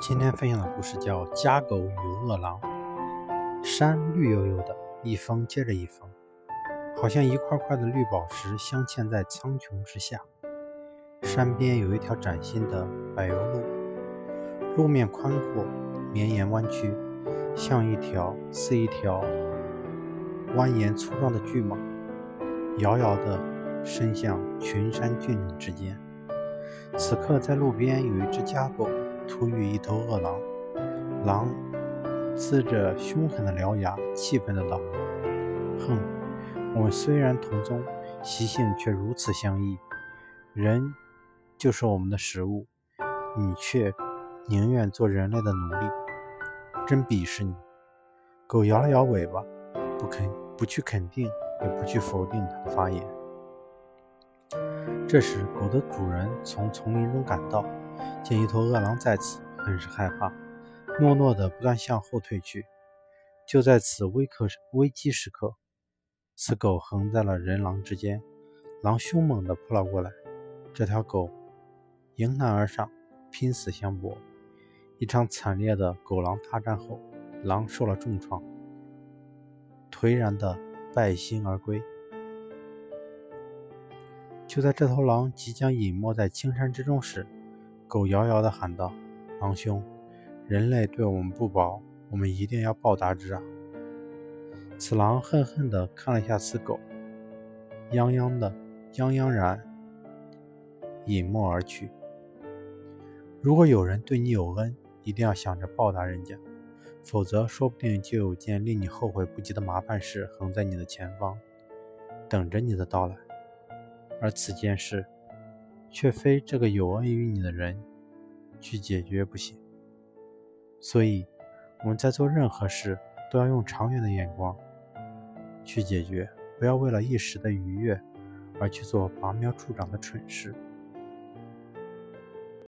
今天分享的故事叫《家狗与饿狼》。山绿油油的，一峰接着一峰，好像一块块的绿宝石镶嵌在苍穹之下。山边有一条崭新的柏油路，路面宽阔，绵延弯曲，像一条似一条蜿蜒粗壮的巨蟒，遥遥地伸向群山峻岭之间。此刻，在路边有一只家狗。突遇一头饿狼，狼呲着凶狠的獠牙，气愤的道：“哼，我们虽然同宗，习性却如此相异。人就是我们的食物，你却宁愿做人类的奴隶，真鄙视你！”狗摇了摇尾巴，不肯不去肯定，也不去否定他的发言。这时，狗的主人从丛林中赶到。见一头饿狼在此，很是害怕，诺诺的不断向后退去。就在此危刻危机时刻，此狗横在了人狼之间，狼凶猛地扑了过来。这条狗迎难而上，拼死相搏。一场惨烈的狗狼大战后，狼受了重创，颓然的败兴而归。就在这头狼即将隐没在青山之中时，狗遥遥地喊道：“狼兄，人类对我们不薄，我们一定要报答之啊！”此狼恨恨地看了一下此狗，泱泱的泱泱然隐没而去。如果有人对你有恩，一定要想着报答人家，否则说不定就有件令你后悔不及的麻烦事横在你的前方，等着你的到来。而此件事。却非这个有恩于你的人去解决不行。所以我们在做任何事都要用长远的眼光去解决，不要为了一时的愉悦而去做拔苗助长的蠢事。